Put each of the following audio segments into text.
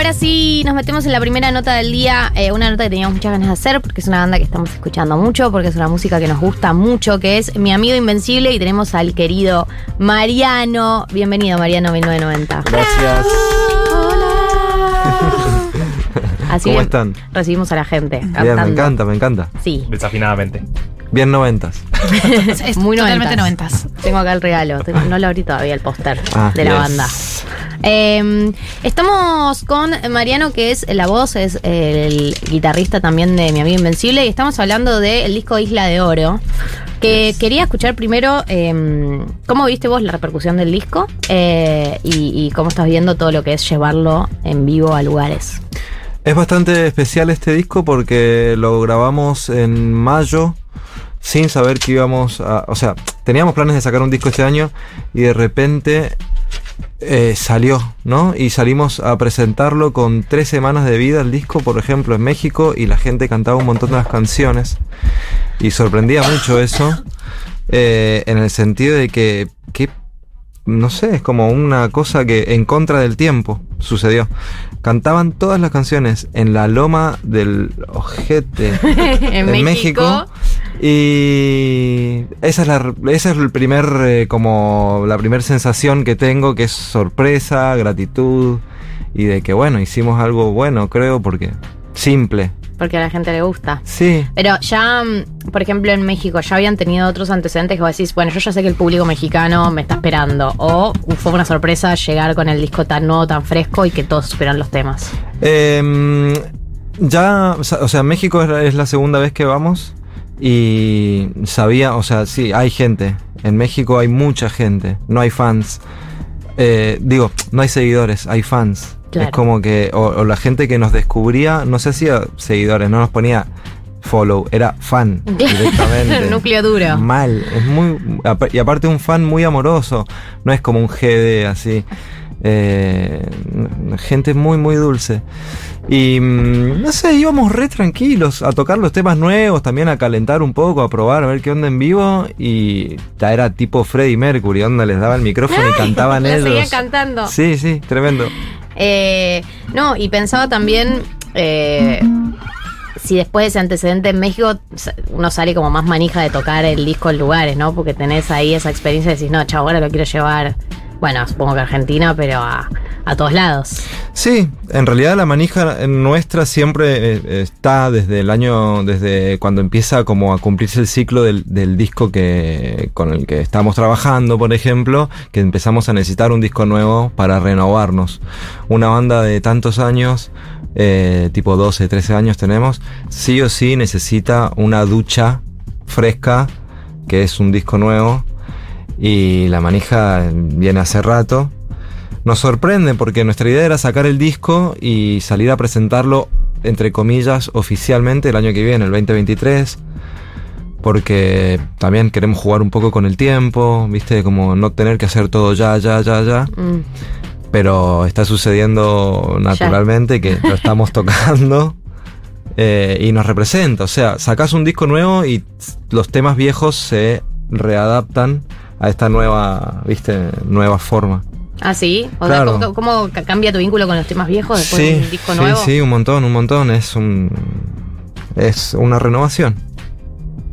Ahora sí, nos metemos en la primera nota del día, eh, una nota que teníamos muchas ganas de hacer, porque es una banda que estamos escuchando mucho, porque es una música que nos gusta mucho, que es Mi Amigo Invencible, y tenemos al querido Mariano. Bienvenido, Mariano 1990. Gracias. Así ¿Cómo bien están? recibimos a la gente Bien, cantando. me encanta, me encanta. Sí, Desafinadamente. Bien noventas. Es, es muy totalmente noventas. noventas. Tengo acá el regalo. Tengo- no lo abrí todavía el póster Ah, de la yes. banda. Eh, estamos con Mariano, que es la voz, es el guitarrista también de Mi Amigo Invencible, y estamos hablando del disco Isla de Oro. Que quería escuchar primero eh, cómo viste vos la repercusión del disco eh, y, y cómo estás viendo todo lo que es llevarlo en vivo a lugares. Es bastante especial este disco porque lo grabamos en mayo sin saber que íbamos a... O sea, teníamos planes de sacar un disco este año y de repente eh, salió, ¿no? Y salimos a presentarlo con tres semanas de vida el disco, por ejemplo, en México y la gente cantaba un montón de las canciones y sorprendía mucho eso eh, en el sentido de que, que no sé, es como una cosa que en contra del tiempo sucedió. Cantaban todas las canciones en la loma del ojete en, México. Y esa es la esa es el primer eh, como la primera sensación que tengo que es sorpresa, gratitud y de que bueno, hicimos algo bueno, creo, porque simple. Porque a la gente le gusta. Sí. Pero ya, mm, por ejemplo, en México, ya habían tenido otros antecedentes que vos decís, bueno, yo ya sé que el público mexicano me está esperando. O fue una sorpresa llegar con el disco tan nuevo, tan fresco y que todos supieran los temas. Em, ya, o sea, México es la segunda vez que vamos y sabía, o sea, sí, hay gente. En México hay mucha gente, no hay fans. Eh, digo, no hay seguidores, hay fans. Claro. Es como que, o, o la gente que nos descubría, no se hacía seguidores, no nos ponía follow, era fan directamente. Núcleo duro. Mal, es muy. Y aparte, un fan muy amoroso, no es como un GD así. Eh, gente muy, muy dulce. Y mm, no sé, íbamos re tranquilos a tocar los temas nuevos, también a calentar un poco, a probar, a ver qué onda en vivo. Y ya era tipo Freddie Mercury, onda les daba el micrófono y cantaban ellos. seguían cantando. Sí, sí, tremendo. Eh, no, y pensaba también. eh, si después de ese antecedente en México uno sale como más manija de tocar el disco en lugares, ¿no? Porque tenés ahí esa experiencia y decís, no, chavo, ahora lo quiero llevar, bueno, supongo que Argentina, pero a, a todos lados. Sí, en realidad la manija nuestra siempre eh, está desde el año, desde cuando empieza como a cumplirse el ciclo del, del disco que con el que estamos trabajando, por ejemplo, que empezamos a necesitar un disco nuevo para renovarnos. Una banda de tantos años, eh, tipo 12, 13 años tenemos, sí o sí necesita una ducha fresca, que es un disco nuevo, y la manija viene hace rato. Nos sorprende porque nuestra idea era sacar el disco y salir a presentarlo, entre comillas, oficialmente el año que viene, el 2023. Porque también queremos jugar un poco con el tiempo, ¿viste? Como no tener que hacer todo ya, ya, ya, ya. Mm. Pero está sucediendo naturalmente que lo estamos tocando eh, y nos representa. O sea, sacás un disco nuevo y los temas viejos se readaptan a esta nueva, ¿viste? Nueva forma. ¿Ah, sí? O Claro. sea, ¿cómo, cómo ca- cambia tu vínculo con los temas viejos después sí, de un disco sí, nuevo? sí, un montón, un montón. Es un. Es una renovación.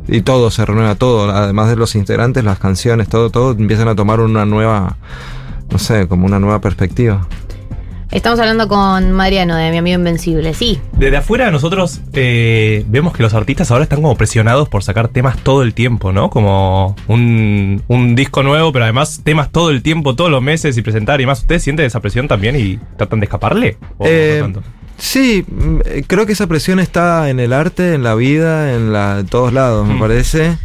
Y todo se renueva, todo. Además de los integrantes, las canciones, todo, todo empiezan a tomar una nueva. No sé, como una nueva perspectiva. Estamos hablando con Mariano de Mi Amigo Invencible, sí. Desde afuera nosotros eh, vemos que los artistas ahora están como presionados por sacar temas todo el tiempo, ¿no? Como un, un disco nuevo, pero además temas todo el tiempo, todos los meses y presentar y más. ¿Ustedes sienten esa presión también y tratan de escaparle? ¿O no Eh, tanto? Sí, mm, eh, creo que esa presión está en el arte, en la vida, en, la, en todos lados, me Mm. parece.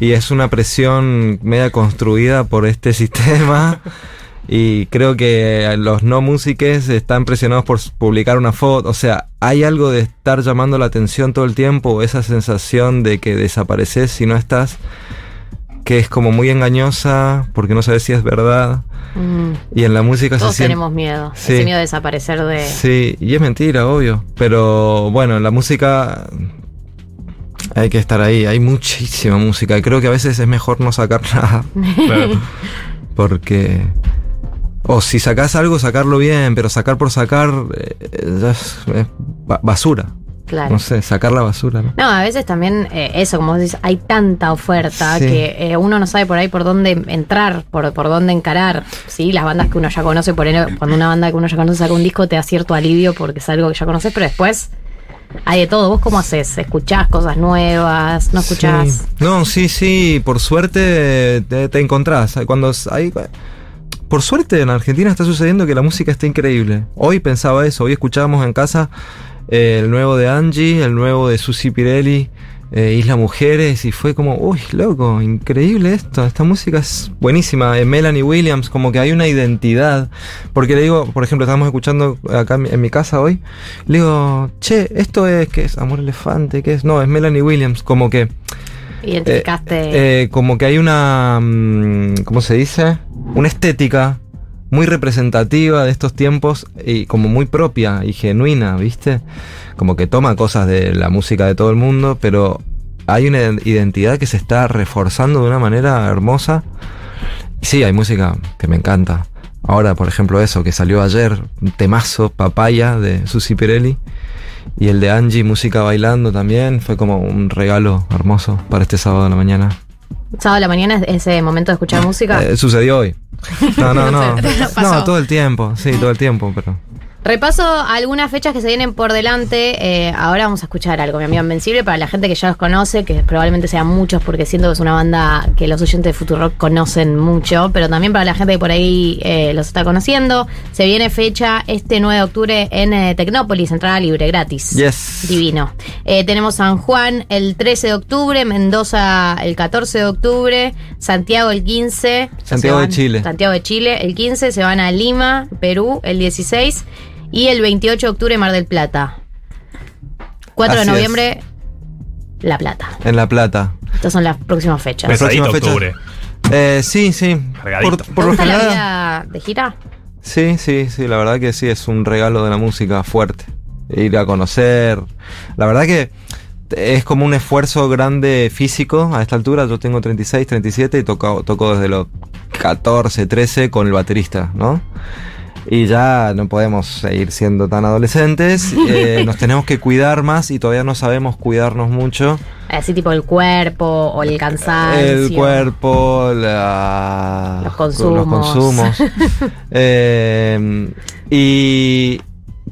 Y es una presión media construida por este sistema. Y creo que los no músiques están presionados por publicar una foto. O sea, hay algo de estar llamando la atención todo el tiempo, esa sensación de que desapareces si no estás, que es como muy engañosa porque no sabes si es verdad. Mm. Y en la música Todos se siente... tenemos miedo. Sí. Ese miedo de desaparecer de. Sí, y es mentira, obvio. Pero bueno, la música hay que estar ahí. Hay muchísima música. Y creo que a veces es mejor no sacar nada. Claro. Porque O si sacás algo, sacarlo bien, pero sacar por sacar eh, es, es ba- basura. Claro. No sé, sacar la basura, ¿no? No, a veces también eh, eso, como vos dices, hay tanta oferta Sí. que eh, uno no sabe por ahí por dónde entrar, por, por dónde encarar. Sí, las bandas que uno ya conoce, por ejemplo, cuando una banda que uno ya conoce saca un disco te da cierto alivio porque es algo que ya conoces, pero después hay de todo. ¿Vos cómo haces? ¿Escuchás cosas nuevas? ¿No escuchás? Sí. No, sí, sí, por suerte te, te encontrás. Cuando hay, por suerte en Argentina está sucediendo que la música está increíble. Hoy pensaba eso, hoy escuchábamos en casa eh, el nuevo de Angie, el nuevo de Susi Pirelli, eh, Isla Mujeres, y fue como, uy, loco, increíble esto, esta música es buenísima. Eh, Melanie Williams, como que hay una identidad. Porque le digo, por ejemplo, estábamos escuchando acá en mi- casa hoy, le digo, che, esto es, ¿qué es? Amor Elefante, ¿qué es? No, es Melanie Williams, como que... ¿Identificaste? Eh, como que hay una. mm, ¿Cómo se dice? Una estética muy representativa de estos tiempos y como muy propia y genuina, ¿viste? Como que toma cosas de la música de todo el mundo, pero hay una identidad que se está reforzando de una manera hermosa. Sí, hay música que me encanta. Ahora, por ejemplo, eso que salió ayer, temazo, Papaya de Susi Pirelli. Y el de Angie, música bailando también, fue como un regalo hermoso para este sábado de la mañana. ¿Sábado a la mañana es ese momento de escuchar música? Eh, sucedió hoy. No, no, no. No, todo el tiempo, sí, todo el tiempo, pero. Repaso algunas fechas que se vienen por delante. Eh, ahora vamos a escuchar algo, mi amigo Invencible, para la gente que ya los conoce, que probablemente sean muchos, porque siento que es una banda que los oyentes de Futurock conocen mucho, pero también para la gente que por ahí eh, los está conociendo. Se viene fecha este 9 de octubre en eh, Tecnópolis, entrada libre, gratis. Yes. Divino. Eh, tenemos San Juan el 13 de octubre, Mendoza el 14 de octubre, Santiago el 15. Santiago de Chile. Santiago de Chile el 15, se van a Lima, Perú el 16 y el 28 de octubre Mar del Plata. 4 de es. noviembre La Plata. En La Plata. Estas son las próximas fechas. Pesadito próxima fecha. Eh, sí, sí. Cargadito. Por, ¿Te por lo gusta la vida de gira? Sí, sí, sí, la verdad que sí, es un regalo de la música fuerte. Ir a conocer. La verdad que es como un esfuerzo grande físico a esta altura. Yo tengo 36, 37 y toco, toco desde los 14, 13 con el baterista, ¿no? Y ya no podemos seguir siendo tan adolescentes. eh, nos tenemos que cuidar más y todavía no sabemos cuidarnos mucho. Así tipo el cuerpo o el cansancio. El cuerpo, la- Los consumos. los consumos. Eh, y,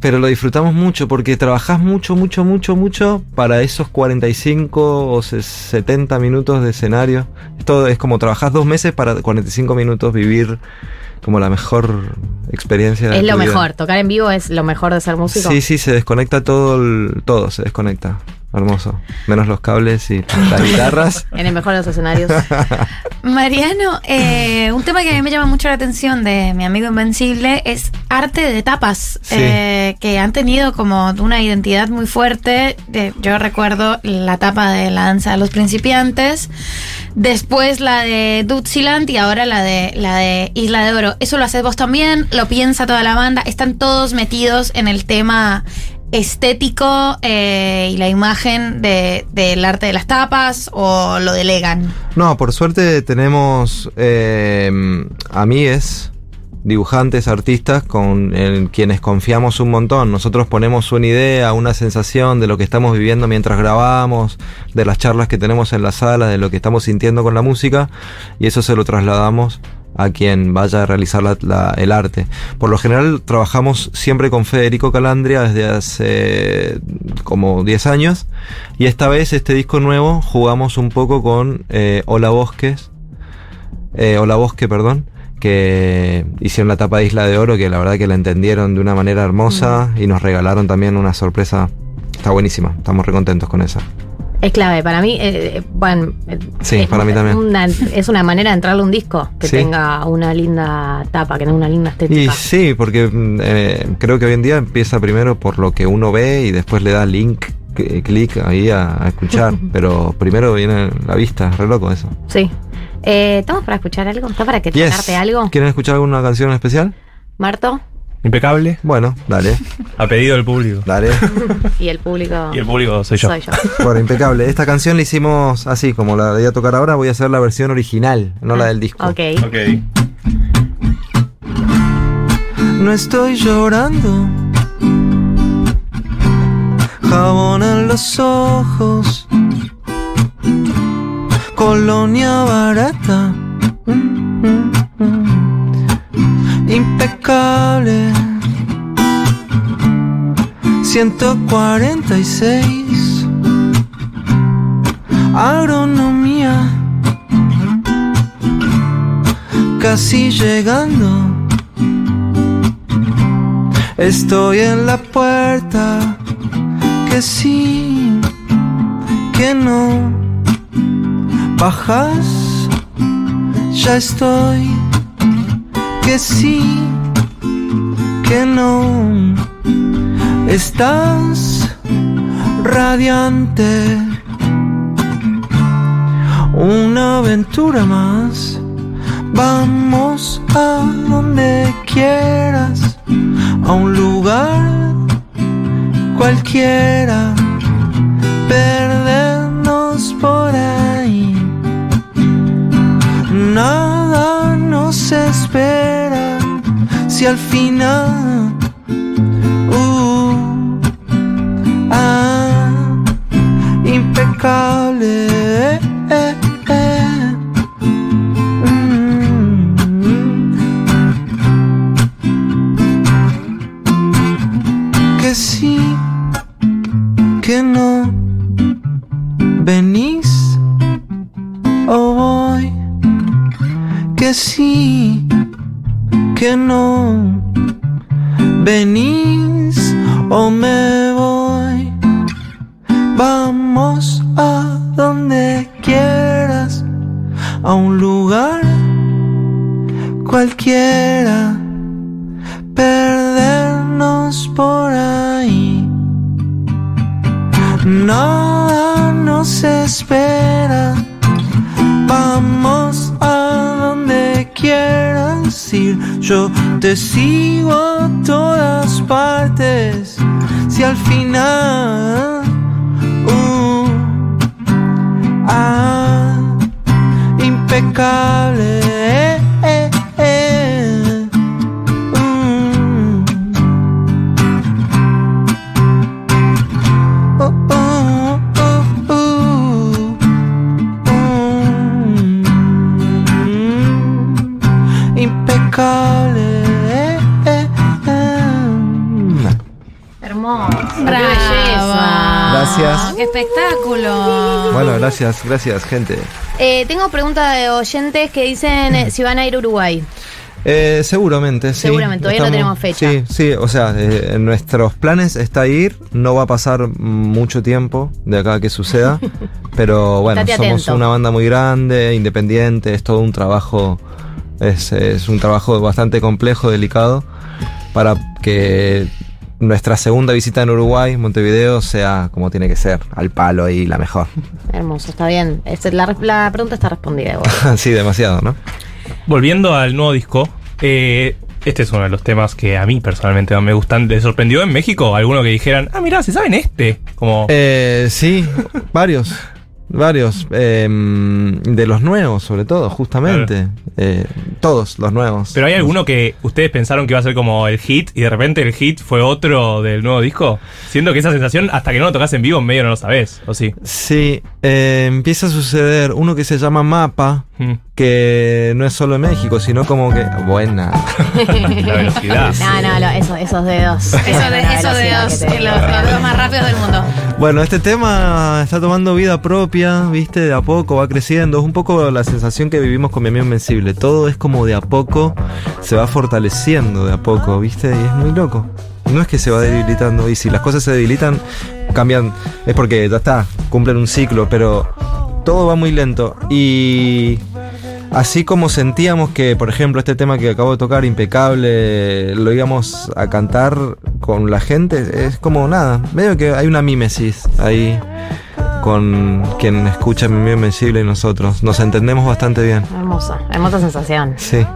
pero lo disfrutamos mucho porque trabajás mucho, mucho, mucho, mucho para esos 45 o se- 70 minutos de escenario. Esto es como trabajás dos meses para 45 minutos vivir como la mejor experiencia de Es lo mejor. Tocar en vivo es lo mejor de ser músico. Sí, sí, se desconecta todo, el- todo se desconecta. Hermoso. Menos los cables y las guitarras. En el mejor de los escenarios. Mariano, eh, un tema que a mí me llama mucho la atención de mi amigo Invencible es arte de tapas, Sí. eh, que han tenido como una identidad muy fuerte. De- yo recuerdo la tapa de la danza de los principiantes, después la de Dutziland y ahora la de, la de Isla de Oro. ¿Eso lo haces vos también? ¿Lo piensa toda la banda? ¿Están todos metidos en el tema estético eh, y la imagen de- del arte de las tapas o lo delegan? No, por suerte tenemos eh, amigues, dibujantes, artistas con en quienes confiamos un montón. Nosotros ponemos una idea, una sensación de lo que estamos viviendo mientras grabamos, de las charlas que tenemos en la sala, de lo que estamos sintiendo con la música y eso se lo trasladamos a quien vaya a realizar la- la- el arte. Por lo general trabajamos siempre con Federico Calandria desde hace como 10 años y esta vez este disco nuevo jugamos un poco con eh, Hola Bosques, eh, Bosque, perdón, que hicieron la tapa de Isla de Oro, que la verdad que la entendieron de una manera hermosa y nos regalaron también una sorpresa. Está buenísima, estamos recontentos con esa. Es clave. Para mí, eh, bueno, eh, Sí, es para mí también. una- es una manera de entrarle a un disco que Sí. tenga una linda tapa, que tenga una linda Y estética. sí, porque mm, eh, creo que hoy en día empieza primero por lo que uno ve y después le da link, cl- clic ahí a, a escuchar. Pero primero viene la vista, re loco eso. Sí. Eh, ¿Estamos para escuchar algo? ¿Estás para que Yes. algo? ¿Quieren escuchar alguna canción en especial? Marto Impecable. Bueno, dale, A pedido del público. dale. y el público. Y el público soy yo. Soy yo. Bueno, impecable. Esta canción la hicimos así, como la voy a tocar ahora, voy a hacer la versión original, no la del disco. Ok. Ok. no estoy llorando. Jabón en los ojos, colonia barata, Mm, mm, mm. Impecable. 146 Agronomía. Casi llegando. Estoy en la puerta. Que sí Que no. Bajas. Ya estoy Que sí Que no Estás radiante. Una aventura más. Vamos a donde quieras. A un lugar cualquiera. Perdernos por ahí. Nada nos espera. Si al final Venís o me Gracias. ¡Qué espectáculo! Bueno, gracias, gracias, gente. Eh, tengo preguntas de oyentes que dicen eh, si van a ir a Uruguay. Eh, seguramente, sí. Seguramente, todavía no tenemos fecha. Sí, sí, o sea, eh, en nuestros planes está ir, no va a pasar mucho tiempo de acá a que suceda, pero bueno, Estate somos atento. una banda muy grande, independiente, es todo un trabajo, es, es un trabajo bastante complejo, delicado, para que nuestra segunda visita en Uruguay, Montevideo, sea como tiene que ser, al palo y la mejor. Hermoso, está bien. Este, la, la pregunta está respondida igual. sí, demasiado, ¿no? Volviendo al nuevo disco, eh, este es uno de los temas que a mí personalmente me gustan. ¿Les sorprendió en México alguno que dijeran, ah, mirá, se saben este? Como, Eh, sí, varios. Varios. eh, de los nuevos, sobre todo, justamente. Eh, todos los nuevos. ¿Pero hay alguno que ustedes pensaron que iba a ser como el hit y de repente el hit fue otro del nuevo disco? Siento que esa sensación, hasta que no lo tocas en vivo, en medio no lo sabes, ¿o sí? Sí, eh, empieza a suceder uno que se llama Mapa, Mm. que no es solo en México, sino como que. Buena. La velocidad. No, no, lo- eso- esos dedos. Eso de, La eso de velocidad dos, que te- los, los dedos más rápidos del mundo. Bueno, este tema está tomando vida propia, viste, de a poco va creciendo. Es un poco la sensación que vivimos con mi amigo Invencible. Todo es como de a poco se va fortaleciendo de a poco, viste, y es muy loco. No es que se va debilitando, y si las cosas se debilitan, cambian. Es porque ya está, cumplen un ciclo, pero todo va muy lento. Y así como sentíamos que, por ejemplo, este tema que acabo de tocar, impecable, lo íbamos a cantar con la gente, es como nada, medio que hay una mímesis ahí con quien escucha mi Invencible y nosotros. Nos entendemos bastante bien. Hermosa, hermosa sensación. Sí.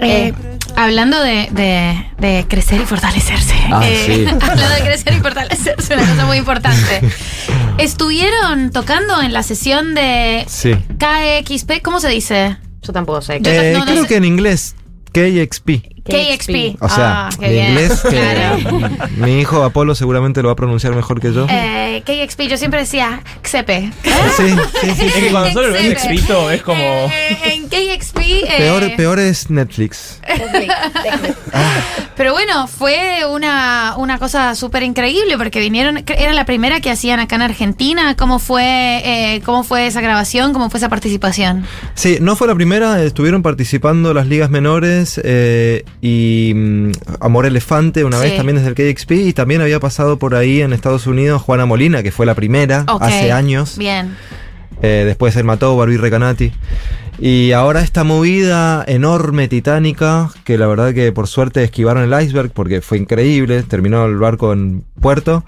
Eh, hablando de, de- de crecer y fortalecerse. Ah, eh, sí. Hablando de crecer y fortalecerse, una cosa muy importante. ¿Estuvieron tocando en la sesión de Sí. KXP? ¿Cómo se dice? Yo tampoco sé. Yo Eh, no- no creo sé. que en inglés, KXP. KXP. O sea, Ah, inglés, que mi hijo Apolo seguramente lo va a pronunciar mejor que yo. Eh, KXP, yo siempre decía XP. Sí, sí, sí. Es que cuando solo lo ves XP. escrito es como. Eh, en KXP. eh, Peor, peor es Netflix. Pero bueno, fue una, una cosa súper increíble porque vinieron, era la primera que hacían acá en Argentina. ¿Cómo fue, eh, cómo fue esa grabación? ¿Cómo fue esa participación? Sí, no fue la primera, estuvieron participando las ligas menores eh, y mm, Amor Elefante una Sí. vez también desde el KXP y también había pasado por ahí en Estados Unidos Juana Molina, que fue la primera hace años. Bien. Eh, después él mató Barbie Recanati. Y ahora esta movida enorme, titánica, que la verdad que por suerte esquivaron el iceberg porque fue increíble, terminó el barco en puerto,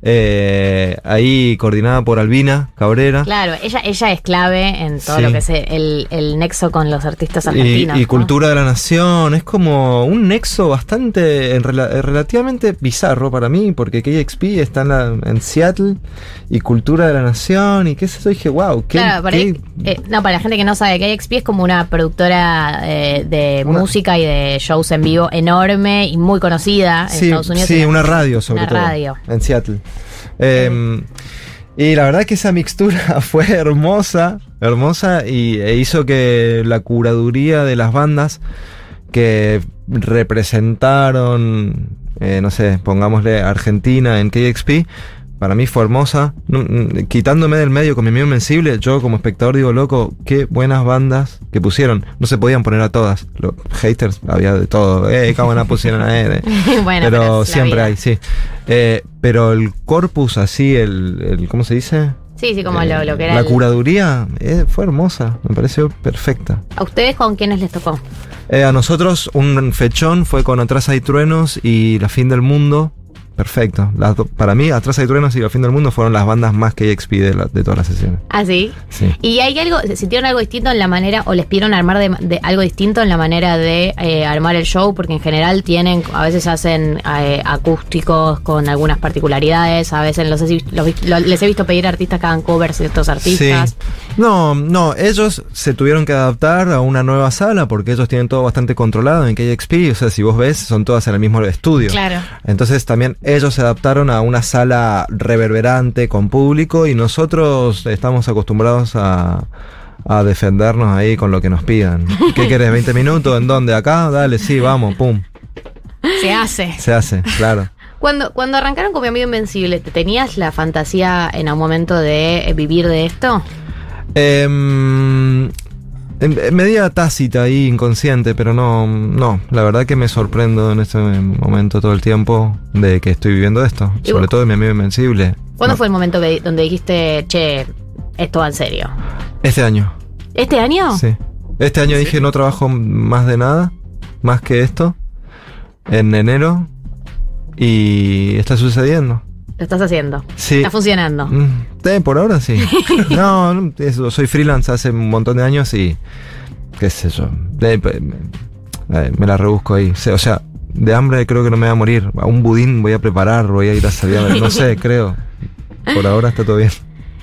eh, ahí coordinada por Albina Cabrera. Claro, ella, ella es clave en todo Sí. lo que es el, el nexo con los artistas Y, argentinos. y ¿no? cultura de la nación, es como un nexo bastante, en eh, relativamente bizarro para mí, porque KXP está en, la- en Seattle y cultura de la nación y qué sé yo, dije, wow, qué, Claro, para, qué- ahí- eh, no, para la gente que no sabe, KXP es como una productora eh, de Una- música y de shows en vivo enorme y muy conocida en sí, Estados Unidos. sí, una radio sobre una todo, radio. en Seattle. Eh, y la verdad que esa mixtura fue hermosa, hermosa y e hizo que la curaduría de las bandas que representaron, eh, no sé, pongámosle Argentina en KXP, para mí fue hermosa. No, mm, quitándome del medio con mi amigo Invencible, yo como espectador digo, loco, qué buenas bandas que pusieron. No se podían poner a todas. Los haters había de todo. Eh, qué buena pusieron a él. eh. bueno, pero siempre hay, sí. Eh, pero el corpus así, el, el- ¿cómo se dice? Sí, sí, como lo, lo que era. La el- curaduría eh, fue hermosa, me pareció perfecta. ¿A ustedes con quiénes les tocó? Eh, a nosotros un fechón fue con Atrás hay truenos y La fin del mundo. Perfecto. Las do- para mí, Atrás hay truenos y La fin del mundo fueron las bandas más que XP de, la- de todas las sesiones. Ah, sí. Sí. ¿Y hay algo, sintieron algo distinto en la manera, o les pidieron armar de, de algo distinto en la manera de eh, armar el show? Porque en general tienen, a veces hacen eh, acústicos con algunas particularidades, a veces los, los vi- lo- les he visto pedir a artistas que hagan covers de estos artistas. Sí. No, no, ellos se tuvieron que adaptar a una nueva sala porque ellos tienen todo bastante controlado en KXP. O sea, si vos ves, son todas en el mismo estudio. Claro. Entonces también ellos se adaptaron a una sala reverberante con público y nosotros estamos acostumbrados a, a defendernos ahí con lo que nos pidan. ¿Qué querés? ¿20 minutos? ¿En dónde? ¿Acá? Dale, sí, vamos, pum. Se hace. Se hace, claro. Cuando, cuando arrancaron con mi amigo Invencible, ¿te tenías la fantasía en un momento de vivir de esto? Em, en- en medida tácita ahí, inconsciente, pero no, no, la verdad que me sorprendo en este momento todo el tiempo de que estoy viviendo esto, ¿Y sobre vos? todo de mi amigo Invencible. ¿Cuándo No, fue el momento que- donde dijiste, che, esto va en serio? Este año, ¿Este año? sí. Este año dije no trabajo más de nada, más que esto, en enero, y está sucediendo. Lo estás haciendo. Sí. Está funcionando. Mm, eh, por ahora sí. No, eso, soy freelance hace un montón de años y qué sé yo. Eh, me, eh, me la rebusco ahí. O sea, de hambre creo que no me voy a morir. A un budín voy a preparar, voy a ir a salir. No sé, creo. Por ahora está todo bien.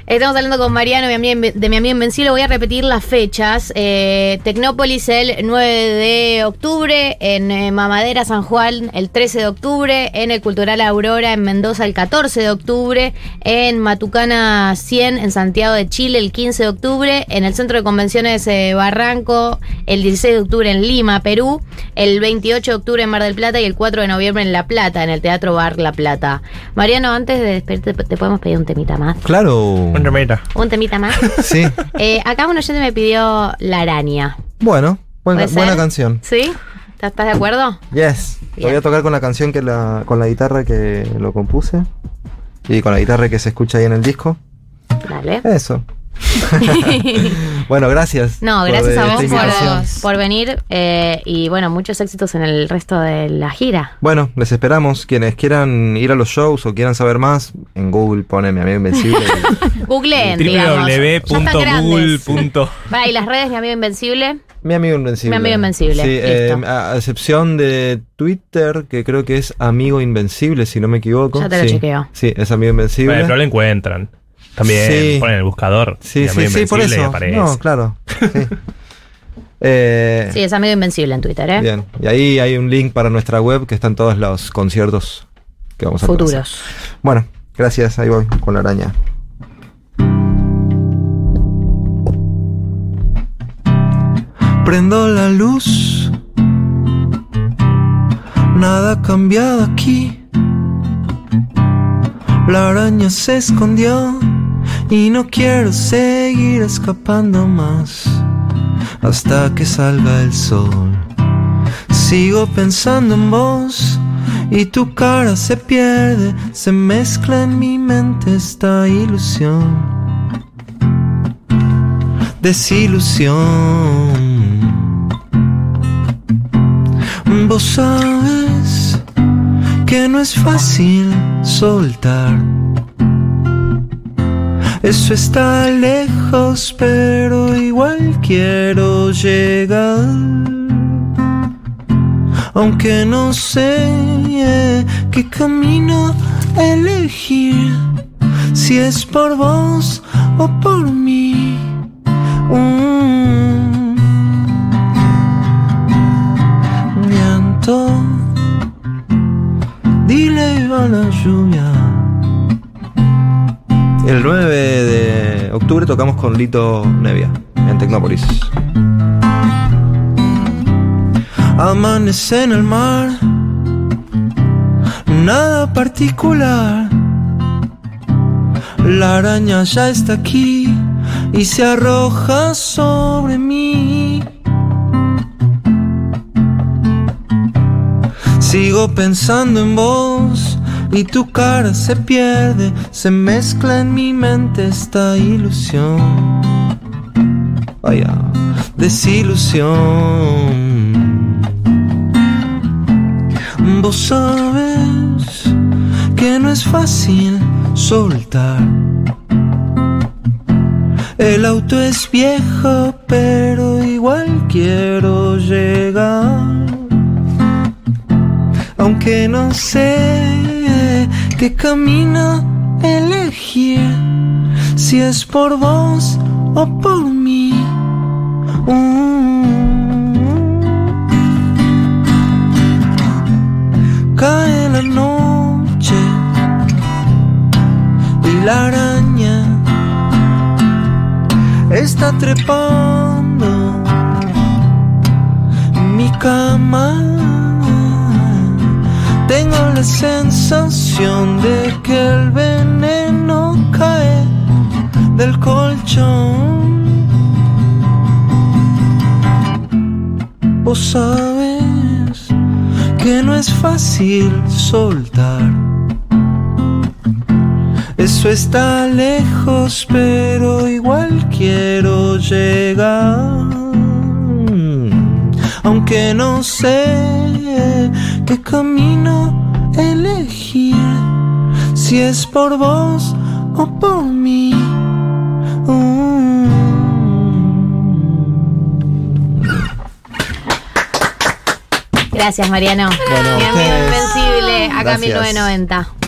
Estamos hablando con Mariano, mi Inve- de mi amigo Invencible. Voy a repetir las fechas. Eh, Tecnópolis el 9 de octubre, en eh, Mamadera, San Juan, el 13 de octubre, en el Cultural Aurora, en Mendoza, el 14 de octubre, en Matucana 100, en Santiago de Chile, el 15 de octubre, en el Centro de Convenciones eh, Barranco, el 16 de octubre en Lima, Perú, el 28 de octubre en Mar del Plata y el 4 de noviembre en La Plata, en el Teatro Bar La Plata. Mariano, antes de despedirte, ¿te podemos pedir un temita más? Claro. Un remera. Un temita más. Sí. Eh, acá un oyente me pidió La Araña. Bueno, buena, canción. ¿Sí? ¿Estás de acuerdo? Yes. Bien. voy a tocar con la canción que la, con la guitarra que lo compuse. Y con la guitarra que se escucha ahí en el disco. Dale. Eso. bueno, gracias. No, por gracias a esta vos por, venir eh, y bueno, muchos éxitos en el resto de la gira. Bueno, les esperamos. Quienes quieran ir a los shows o quieran saber más, en Google pone mi amigo Invencible. Googleen, están grandes. www.google.com Vale, y las redes, mi amigo Invencible. mi amigo Invencible. Mi amigo Invencible, Sí, eh, a a excepción de Twitter, que creo que es Amigo Invencible, si no me equivoco. Ya te lo sí. chequeo. Sí, es Amigo Invencible. Bueno, pero lo encuentran. También Sí. ponen el buscador. Sí, sí, sí, por eso. No, claro. sí. Eh, Sí, es amigo invencible en Twitter, ¿eh? Bien. Y ahí hay un link para nuestra web que están todos los conciertos que vamos a Futuros. Bueno, gracias. Ahí voy con la araña. Prendo la luz. Nada ha cambiado aquí. La araña se escondió y no quiero seguir escapando más hasta que salga el sol. Sigo pensando en vos y tu cara se pierde, se mezcla en mi mente esta ilusión. Desilusión. Vos sabes que no es fácil soltar. Eso está lejos, pero igual quiero llegar. Aunque no sé qué camino elegir, si es por vos o por mí. Octubre tocamos con Lito Nevia en Tecnópolis. Amanece en el mar, nada particular. La araña ya está aquí y se arroja sobre mí. Sigo pensando en vos y tu cara se pierde, se mezcla en mi mente esta ilusión. Vaya, desilusión. Vos sabes que no es fácil soltar. El auto es viejo, pero igual quiero llegar. Aunque no sé qué camino elegir, si es por vos o por mí. Mm. Cae la noche y la araña está trepando mi cama. Tengo la sensación de que el veneno cae del colchón. Vos sabes que no es fácil soltar. Eso está lejos, pero igual quiero llegar. Aunque no sé qué camino elegir, si es por vos o por mí. Mm. Gracias, Mariano. Bueno, Mi amigo ustedes. invencible, acá Gracias. 1990.